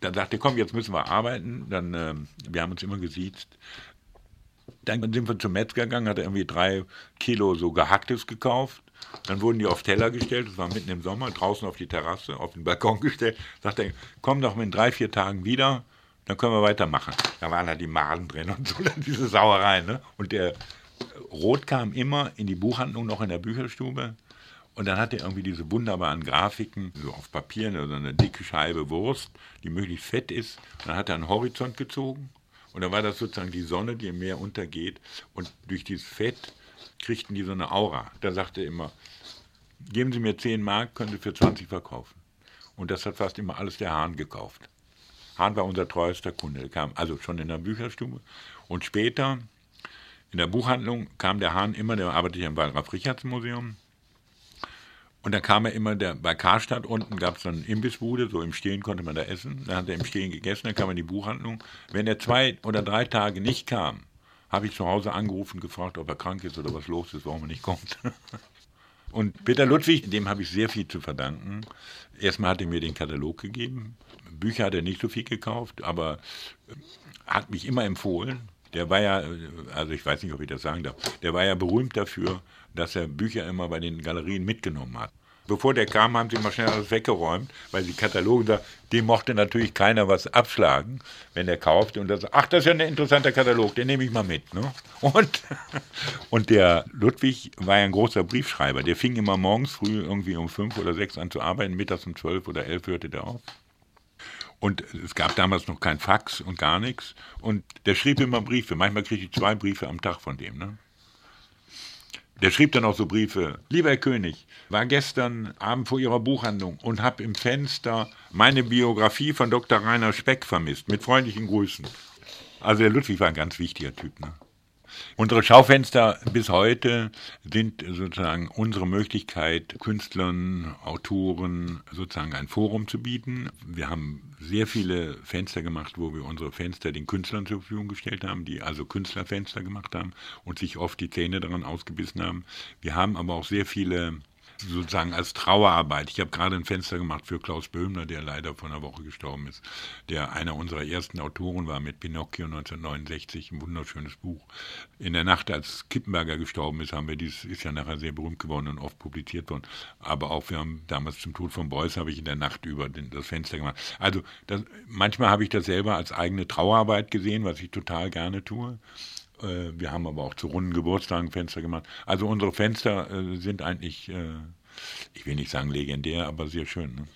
dann sagte er, komm, jetzt müssen wir arbeiten. Dann, äh, wir haben uns immer gesiezt. Dann sind wir zum Metzger gegangen, hat er irgendwie drei Kilo so Gehacktes gekauft. Dann wurden die auf Teller gestellt, das war mitten im Sommer, draußen auf die Terrasse, auf den Balkon gestellt. Sagt er, komm doch in drei, vier Tagen wieder, dann können wir weitermachen. Da waren da die Maden drin und so, diese Sauerei. Ne? Und der Rot kam immer in die Buchhandlung, noch in der Bücherstube. Und dann hat er irgendwie diese wunderbaren Grafiken, so auf Papier, so eine dicke Scheibe Wurst, die möglichst fett ist. Und dann hat er einen Horizont gezogen. Und dann war das sozusagen die Sonne, die im Meer untergeht. Und durch dieses Fett kriegten die so eine Aura. Da sagte er immer, geben Sie mir 10 Mark, können Sie für 20 verkaufen. Und das hat fast immer alles der Hahn gekauft. Hahn war unser treuester Kunde. Der kam also schon in der Bücherstube. Und später in der Buchhandlung kam der Hahn immer, der arbeitete im Wallraf-Richards-Museum. Und dann kam er immer, der, bei Karstadt unten gab es so eine Imbissbude, so im Stehen konnte man da essen. Dann hat er im Stehen gegessen, dann kam er in die Buchhandlung. Wenn er zwei oder drei Tage nicht kam, habe ich zu Hause angerufen, gefragt, ob er krank ist oder was los ist, warum er nicht kommt. Und Peter Ludwig, dem habe ich sehr viel zu verdanken. Erstmal hat er mir den Katalog gegeben. Bücher hat er nicht so viel gekauft, aber äh, hat mich immer empfohlen. Der war ja, äh, also ich weiß nicht, ob ich das sagen darf, der war ja berühmt dafür, dass er Bücher immer bei den Galerien mitgenommen hat. Bevor der kam, haben sie mal schnell alles weggeräumt, weil die Kataloge da, dem mochte natürlich keiner was abschlagen, wenn der kaufte und das, ach, das ist ja ein interessanter Katalog, den nehme ich mal mit. Ne? Und, und der Ludwig war ja ein großer Briefschreiber, der fing immer morgens früh irgendwie um fünf oder sechs an zu arbeiten, mittags um zwölf oder elf hörte der auf. Und es gab damals noch kein Fax und gar nichts. Und der schrieb immer Briefe. Manchmal kriegte ich zwei Briefe am Tag von dem. Ne? Der schrieb dann auch so Briefe. Lieber Herr König, war gestern Abend vor Ihrer Buchhandlung und habe im Fenster meine Biografie von Dr. Rainer Speck vermisst. Mit freundlichen Grüßen. Also der Ludwig war ein ganz wichtiger Typ. Ne? Unsere Schaufenster bis heute sind sozusagen unsere Möglichkeit, Künstlern, Autoren sozusagen ein Forum zu bieten. Wir haben sehr viele Fenster gemacht, wo wir unsere Fenster den Künstlern zur Verfügung gestellt haben, die also Künstlerfenster gemacht haben und sich oft die Zähne daran ausgebissen haben. Wir haben aber auch sehr viele sozusagen als Trauerarbeit. Ich habe gerade ein Fenster gemacht für Klaus Böhmler, der leider vor einer Woche gestorben ist, der einer unserer ersten Autoren war mit Pinocchio 1969, ein wunderschönes Buch. In der Nacht, als Kippenberger gestorben ist, haben wir dieses, ist ja nachher sehr berühmt geworden und oft publiziert worden. Aber auch wir haben damals zum Tod von Beuys habe ich in der Nacht über den, das Fenster gemacht. Also das, manchmal habe ich das selber als eigene Trauerarbeit gesehen, was ich total gerne tue. Äh, wir haben aber auch zu runden Geburtstagen Fenster gemacht. Also unsere Fenster äh, sind eigentlich äh, ich will nicht sagen legendär, aber sehr schön. Ne?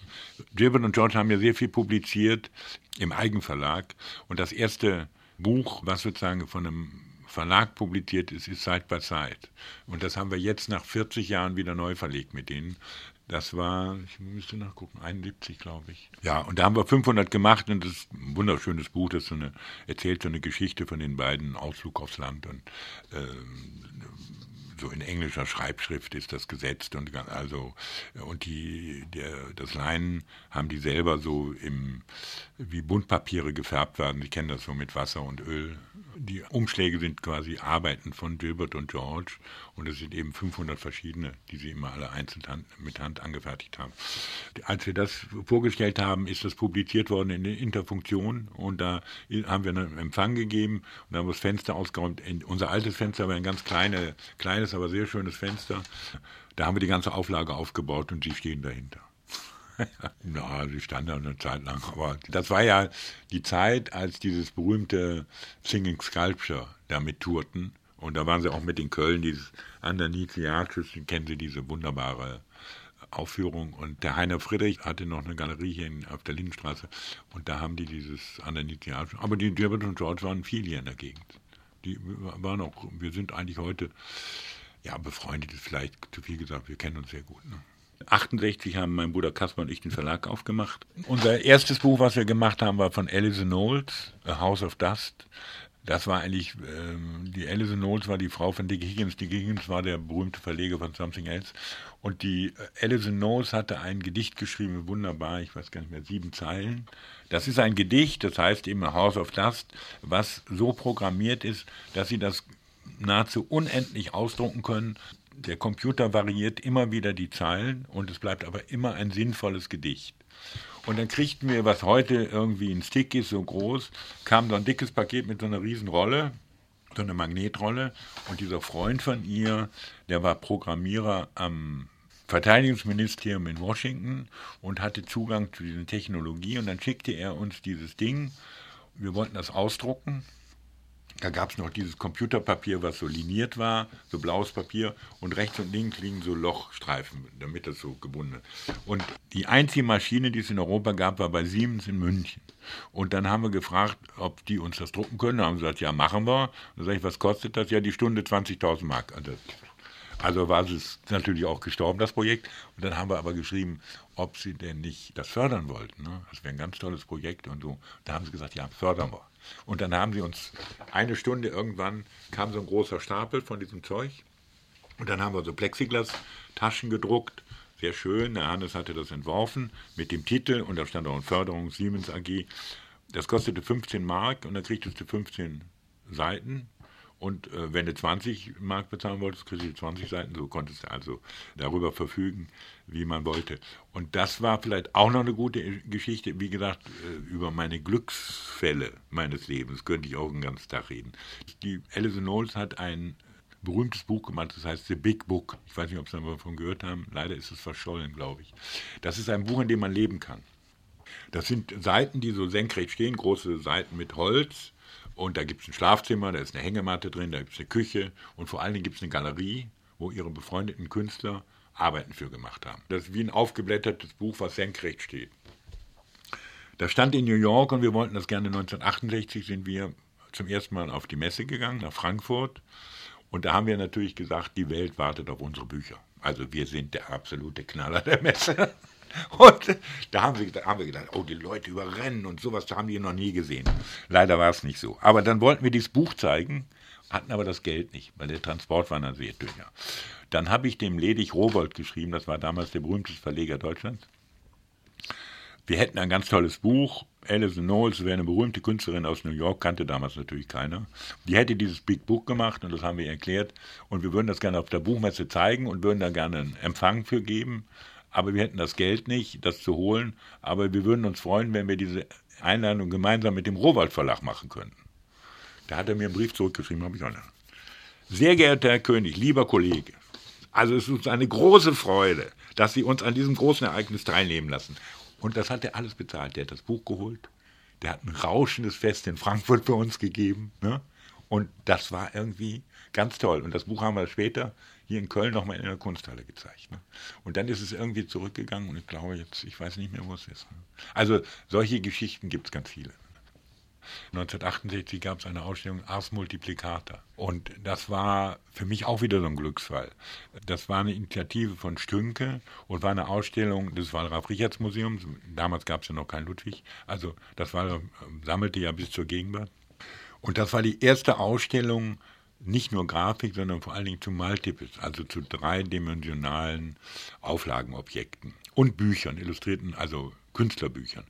Gilbert und George haben ja sehr viel publiziert im Eigenverlag. Und das erste Buch, was sozusagen von einem Verlag publiziert ist, ist Side by Side. Und das haben wir jetzt nach 40 Jahren wieder neu verlegt mit denen. Das war, ich müsste nachgucken, 71, glaube ich. Ja, und da haben wir 500 gemacht und das ist ein wunderschönes Buch, das so eine, erzählt so eine Geschichte von den beiden, Ausflug aufs Land und ähm, so in englischer Schreibschrift ist das gesetzt und also und die der das Leinen haben die selber so im wie Buntpapiere gefärbt werden. Sie kennen das so mit Wasser und Öl die Umschläge sind quasi Arbeiten von Gilbert und George und es sind eben 500 verschiedene, die sie immer alle einzeln mit Hand angefertigt haben. Als wir das vorgestellt haben, ist das publiziert worden in der Interfunktion und da haben wir einen Empfang gegeben und haben das Fenster ausgeräumt. Unser altes Fenster war ein ganz kleine, kleines, aber sehr schönes Fenster. Da haben wir die ganze Auflage aufgebaut und sie stehen dahinter. ja, sie stand da eine Zeit lang. Aber das war ja die Zeit, als dieses berühmte Singing Sculpture damit tourten. Und da waren sie auch mit in Köln, dieses Underneath the Arches, kennen Sie diese wunderbare Aufführung. Und der Heiner Friedrich hatte noch eine Galerie hier auf der Lindenstraße. Und da haben die dieses Underneath the Arches. Aber die Gilbert und George waren viel hier in der Gegend. Die waren auch, wir sind eigentlich heute, ja, befreundet ist vielleicht zu viel gesagt, wir kennen uns sehr gut. Ne? 68 haben mein Bruder Kaspar und ich den Verlag aufgemacht. Unser erstes Buch, was wir gemacht haben, war von Alison Knowles, A House of Dust. Das war eigentlich, ähm, die Alison Knowles war die Frau von Dick Higgins. Dick Higgins war der berühmte Verleger von Something Else. Und die äh, Alison Knowles hatte ein Gedicht geschrieben, wunderbar, ich weiß gar nicht mehr, sieben Zeilen. Das ist ein Gedicht, das heißt eben House of Dust, was so programmiert ist, dass sie das nahezu unendlich ausdrucken können der Computer variiert immer wieder die Zeilen und es bleibt aber immer ein sinnvolles Gedicht. Und dann kriegten wir, was heute irgendwie ein Stick ist, so groß, kam so ein dickes Paket mit so einer riesen Rolle, so eine Magnetrolle. Und dieser Freund von ihr, der war Programmierer am Verteidigungsministerium in Washington und hatte Zugang zu dieser Technologie. Und dann schickte er uns dieses Ding. Wir wollten das ausdrucken da gab es noch dieses Computerpapier, was so liniert war, so blaues Papier und rechts und links liegen so Lochstreifen, damit das so gebunden ist. Und die einzige Maschine, die es in Europa gab, war bei Siemens in München. Und dann haben wir gefragt, ob die uns das drucken können. Da haben sie gesagt, ja, machen wir. Und dann sage ich, was kostet das? Ja, die Stunde 20.000 Mark. Also, also war es natürlich auch gestorben, das Projekt. Und dann haben wir aber geschrieben, ob sie denn nicht das fördern wollten. Ne? Das wäre ein ganz tolles Projekt und so. Da haben sie gesagt, ja, fördern wir. Und dann haben sie uns eine Stunde irgendwann kam so ein großer Stapel von diesem Zeug. Und dann haben wir so Plexiglas-Taschen gedruckt. Sehr schön. Der Hannes hatte das entworfen mit dem Titel und da stand auch in Förderung Siemens AG. Das kostete 15 Mark und dann kriegtest du 15 Seiten und äh, wenn du 20 Mark bezahlen wolltest, kriegst du 20 Seiten. So konntest du also darüber verfügen, wie man wollte. Und das war vielleicht auch noch eine gute Geschichte. Wie gesagt, äh, über meine Glücksfälle meines Lebens könnte ich auch einen ganzen Tag reden. Die Alison Knowles hat ein berühmtes Buch gemacht, das heißt The Big Book. Ich weiß nicht, ob Sie davon gehört haben. Leider ist es verschollen, glaube ich. Das ist ein Buch, in dem man leben kann. Das sind Seiten, die so senkrecht stehen, große Seiten mit Holz und da gibt es ein Schlafzimmer, da ist eine Hängematte drin, da gibt es eine Küche und vor allen Dingen gibt es eine Galerie, wo ihre befreundeten Künstler Arbeiten für gemacht haben. Das ist wie ein aufgeblättertes Buch, was senkrecht steht. Das stand in New York und wir wollten das gerne 1968 sind wir zum ersten Mal auf die Messe gegangen, nach Frankfurt. Und da haben wir natürlich gesagt, die Welt wartet auf unsere Bücher. Also wir sind der absolute Knaller der Messe. Und da haben, sie, haben wir gedacht, oh, die Leute überrennen und sowas, da haben die noch nie gesehen. Leider war es nicht so. Aber dann wollten wir dieses Buch zeigen, hatten aber das Geld nicht, weil der Transport war dann sehr teuer. Dann habe ich dem Ledig Rowold geschrieben, das war damals der berühmteste Verleger Deutschlands. Wir hätten ein ganz tolles Buch. Alison Knowles wäre eine berühmte Künstlerin aus New York, kannte damals natürlich keiner. Die hätte dieses Big Book gemacht und das haben wir erklärt. Und wir würden das gerne auf der Buchmesse zeigen und würden da gerne einen Empfang für geben aber wir hätten das Geld nicht, das zu holen. Aber wir würden uns freuen, wenn wir diese Einladung gemeinsam mit dem Rohwald Verlag machen könnten. Da hat er mir einen Brief zurückgeschrieben, habe ich auch noch. Sehr geehrter Herr König, lieber Kollege, also es ist uns eine große Freude, dass Sie uns an diesem großen Ereignis teilnehmen lassen. Und das hat er alles bezahlt. Der hat das Buch geholt, der hat ein rauschendes Fest in Frankfurt für uns gegeben. Ne? Und das war irgendwie ganz toll. Und das Buch haben wir später hier in Köln nochmal in der Kunsthalle gezeigt. Ne? Und dann ist es irgendwie zurückgegangen und ich glaube jetzt, ich weiß nicht mehr, wo es ist. Ne? Also solche Geschichten gibt es ganz viele. 1968 gab es eine Ausstellung Ars Multiplicata. Und das war für mich auch wieder so ein Glücksfall. Das war eine Initiative von Stünke und war eine Ausstellung des Wallraf-Richards-Museums. Damals gab es ja noch kein Ludwig. Also das war, sammelte ja bis zur Gegenwart. Und das war die erste Ausstellung, nicht nur Grafik, sondern vor allen Dingen zu Multiples, also zu dreidimensionalen Auflagenobjekten und Büchern, illustrierten, also Künstlerbüchern.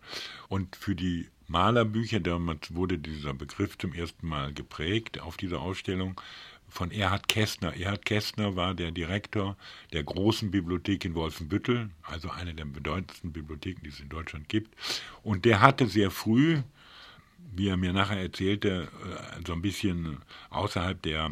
Und für die Malerbücher, damals wurde dieser Begriff zum ersten Mal geprägt auf dieser Ausstellung von Erhard Kästner. Erhard Kästner war der Direktor der großen Bibliothek in Wolfenbüttel, also eine der bedeutendsten Bibliotheken, die es in Deutschland gibt. Und der hatte sehr früh, wie er mir nachher erzählte, äh, so ein bisschen außerhalb der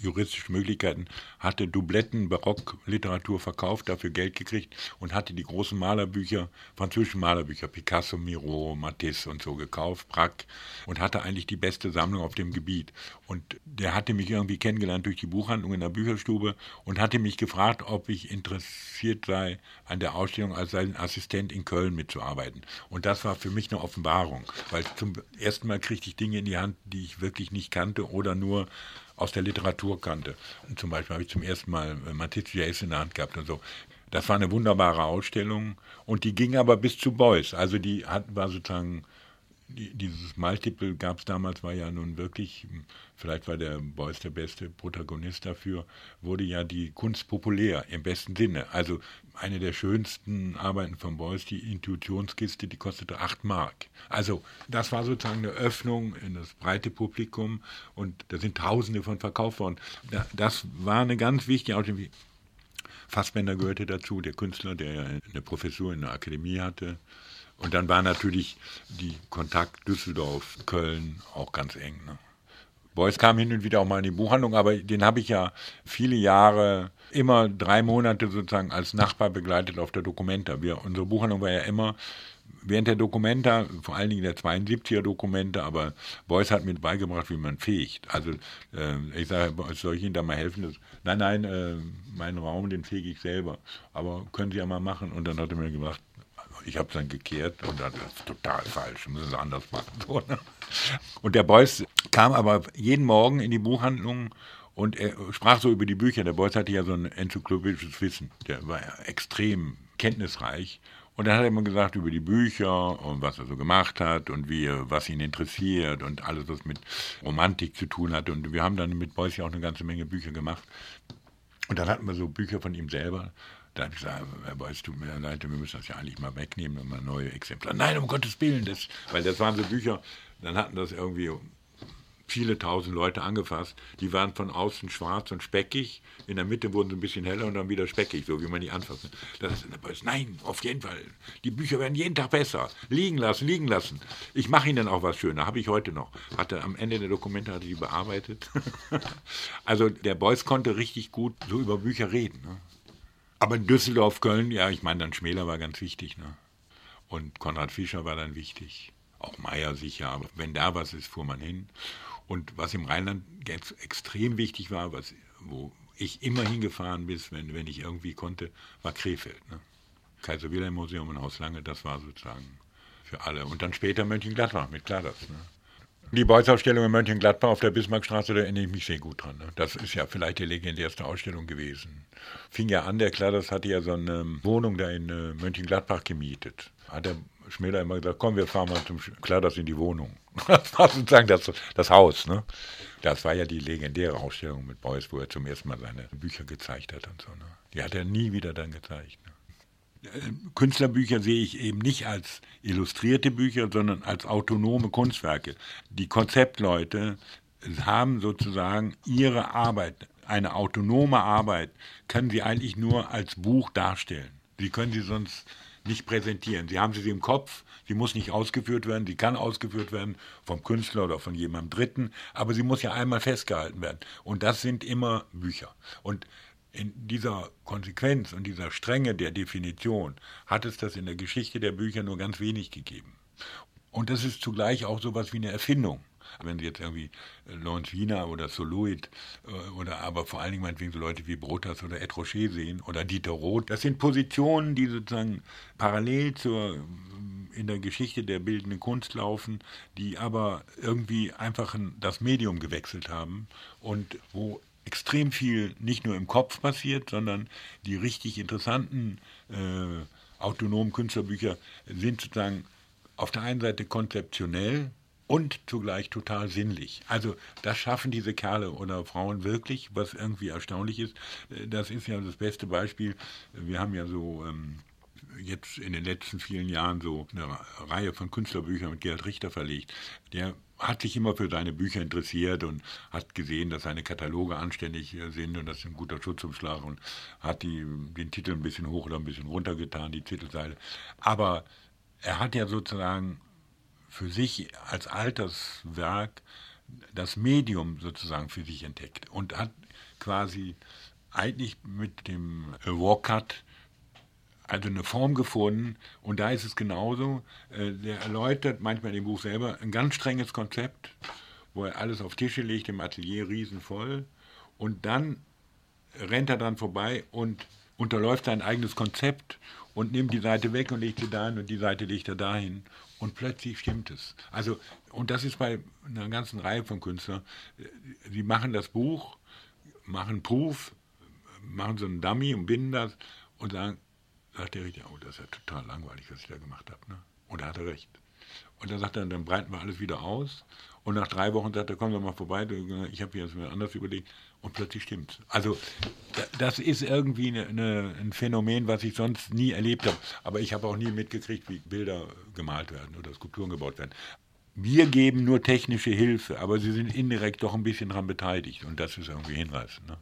juristische Möglichkeiten, hatte Dubletten Barockliteratur verkauft, dafür Geld gekriegt und hatte die großen Malerbücher, französischen Malerbücher, Picasso, Miro, Matisse und so gekauft, Braque, und hatte eigentlich die beste Sammlung auf dem Gebiet. Und der hatte mich irgendwie kennengelernt durch die Buchhandlung in der Bücherstube und hatte mich gefragt, ob ich interessiert sei, an der Ausstellung als sein Assistent in Köln mitzuarbeiten. Und das war für mich eine Offenbarung, weil zum ersten Mal kriegte ich Dinge in die Hand, die ich wirklich nicht kannte oder nur aus der Literatur kannte. Und zum Beispiel habe ich zum ersten Mal äh, Matisse Jace in der Hand gehabt und so. Das war eine wunderbare Ausstellung und die ging aber bis zu Beuys. Also die hat, war sozusagen dieses Multiple gab es damals, war ja nun wirklich, vielleicht war der Beuys der beste Protagonist dafür, wurde ja die Kunst populär im besten Sinne. Also eine der schönsten Arbeiten von Beuys, die Intuitionskiste, die kostete 8 Mark. Also das war sozusagen eine Öffnung in das breite Publikum und da sind Tausende von verkauft worden. Das war eine ganz wichtige Ausstellung. Fassbender gehörte dazu, der Künstler, der ja eine Professur in der Akademie hatte. Und dann war natürlich die Kontakt Düsseldorf, Köln auch ganz eng. Ne? Beuys kam hin und wieder auch mal in die Buchhandlung, aber den habe ich ja viele Jahre, immer drei Monate sozusagen als Nachbar begleitet auf der Documenta. Wir, unsere Buchhandlung war ja immer während der Documenta, vor allen Dingen der 72er Documenta, aber Beuys hat mir beigebracht, wie man fegt. Also äh, ich sage, soll ich Ihnen da mal helfen? Das, nein, nein, äh, meinen Raum, den fege ich selber. Aber können Sie ja mal machen. Und dann hat er mir gesagt, ich habe es dann gekehrt und das ist total falsch, müssen es anders machen. So, ne? Und der Beuys kam aber jeden Morgen in die Buchhandlung und er sprach so über die Bücher. Der Beuys hatte ja so ein enzyklopädisches Wissen. Der war ja extrem kenntnisreich. Und dann hat er immer gesagt über die Bücher und was er so gemacht hat und wie, was ihn interessiert und alles, was mit Romantik zu tun hat. Und wir haben dann mit Beuys ja auch eine ganze Menge Bücher gemacht. Und dann hatten wir so Bücher von ihm selber. Da habe ich gesagt, Herr Beuys, tut mir leid, wir müssen das ja eigentlich mal wegnehmen und mal neue Exemplare. Nein, um Gottes Willen, das, weil das waren so Bücher, dann hatten das irgendwie viele tausend Leute angefasst. Die waren von außen schwarz und speckig, in der Mitte wurden sie ein bisschen heller und dann wieder speckig, so wie man die anfasst. Das ist nein, auf jeden Fall. Die Bücher werden jeden Tag besser. Liegen lassen, liegen lassen. Ich mache ihnen auch was Schönes, habe ich heute noch. Hatte am Ende der Dokumente hatte die bearbeitet. also der Beuys konnte richtig gut so über Bücher reden. Ne? Aber Düsseldorf, Köln, ja, ich meine, dann Schmäler war ganz wichtig. Ne? Und Konrad Fischer war dann wichtig. Auch Meier sicher, aber wenn da was ist, fuhr man hin. Und was im Rheinland extrem wichtig war, was, wo ich immer hingefahren bin, wenn, wenn ich irgendwie konnte, war Krefeld. Ne? Kaiser Wilhelm Museum und Haus Lange, das war sozusagen für alle. Und dann später Mönchengladbach mit Kladers. Ne? Die Beuys-Ausstellung in Mönchengladbach auf der Bismarckstraße, da erinnere ich mich sehr gut dran. Ne? Das ist ja vielleicht die legendärste Ausstellung gewesen. Fing ja an, der Kladders hatte ja so eine Wohnung da in äh, Mönchengladbach gemietet. Hat der Schmäler immer gesagt, komm, wir fahren mal zum Kladders in die Wohnung. Das war sozusagen das, das Haus. Ne? Das war ja die legendäre Ausstellung mit Beuys, wo er zum ersten Mal seine Bücher gezeigt hat und so. Ne? Die hat er nie wieder dann gezeigt. Ne? Künstlerbücher sehe ich eben nicht als illustrierte Bücher, sondern als autonome Kunstwerke. Die Konzeptleute haben sozusagen ihre Arbeit, eine autonome Arbeit, können sie eigentlich nur als Buch darstellen. Sie können sie sonst nicht präsentieren. Sie haben sie im Kopf, sie muss nicht ausgeführt werden, sie kann ausgeführt werden vom Künstler oder von jemandem Dritten, aber sie muss ja einmal festgehalten werden. Und das sind immer Bücher. Und in dieser Konsequenz und dieser Strenge der Definition hat es das in der Geschichte der Bücher nur ganz wenig gegeben. Und das ist zugleich auch so etwas wie eine Erfindung. Wenn Sie jetzt irgendwie Wiener oder Soloid äh, oder aber vor allen Dingen meinetwegen so Leute wie Brotas oder Ed sehen oder Dieter Roth, das sind Positionen, die sozusagen parallel zur in der Geschichte der bildenden Kunst laufen, die aber irgendwie einfach das Medium gewechselt haben und wo extrem viel nicht nur im Kopf passiert, sondern die richtig interessanten äh, autonomen Künstlerbücher sind sozusagen auf der einen Seite konzeptionell und zugleich total sinnlich. Also das schaffen diese Kerle oder Frauen wirklich, was irgendwie erstaunlich ist. Äh, das ist ja das beste Beispiel. Wir haben ja so ähm, jetzt in den letzten vielen Jahren so eine Reihe von Künstlerbüchern mit Gerhard Richter verlegt. Der hat sich immer für seine Bücher interessiert und hat gesehen, dass seine Kataloge anständig äh, sind und das ist ein guter Schutzumschlag und hat die, den Titel ein bisschen hoch oder ein bisschen runter getan, die Titelseite. Aber er hat ja sozusagen für sich als Alterswerk das Medium sozusagen für sich entdeckt und hat quasi eigentlich mit dem Walkcut also eine Form gefunden und da ist es genauso. Äh, der erläutert manchmal im Buch selber ein ganz strenges Konzept, wo er alles auf Tische legt, im Atelier riesenvoll und dann rennt er dran vorbei und unterläuft sein eigenes Konzept und nimmt die Seite weg und legt sie dahin und die Seite legt er dahin und plötzlich stimmt es. Also, und das ist bei einer ganzen Reihe von Künstlern. Sie machen das Buch, machen Proof, machen so einen Dummy und binden das und sagen, sagt der Richter, oh, das ist ja total langweilig, was ich da gemacht habe. Ne? Und da hat er recht. Und dann sagt er, dann breiten wir alles wieder aus. Und nach drei Wochen sagt er, komm doch mal vorbei, ich habe mir das anders überlegt. Und plötzlich stimmt Also das ist irgendwie eine, eine, ein Phänomen, was ich sonst nie erlebt habe. Aber ich habe auch nie mitgekriegt, wie Bilder gemalt werden oder Skulpturen gebaut werden. Wir geben nur technische Hilfe, aber sie sind indirekt doch ein bisschen daran beteiligt. Und das ist irgendwie hinreißend. Ne?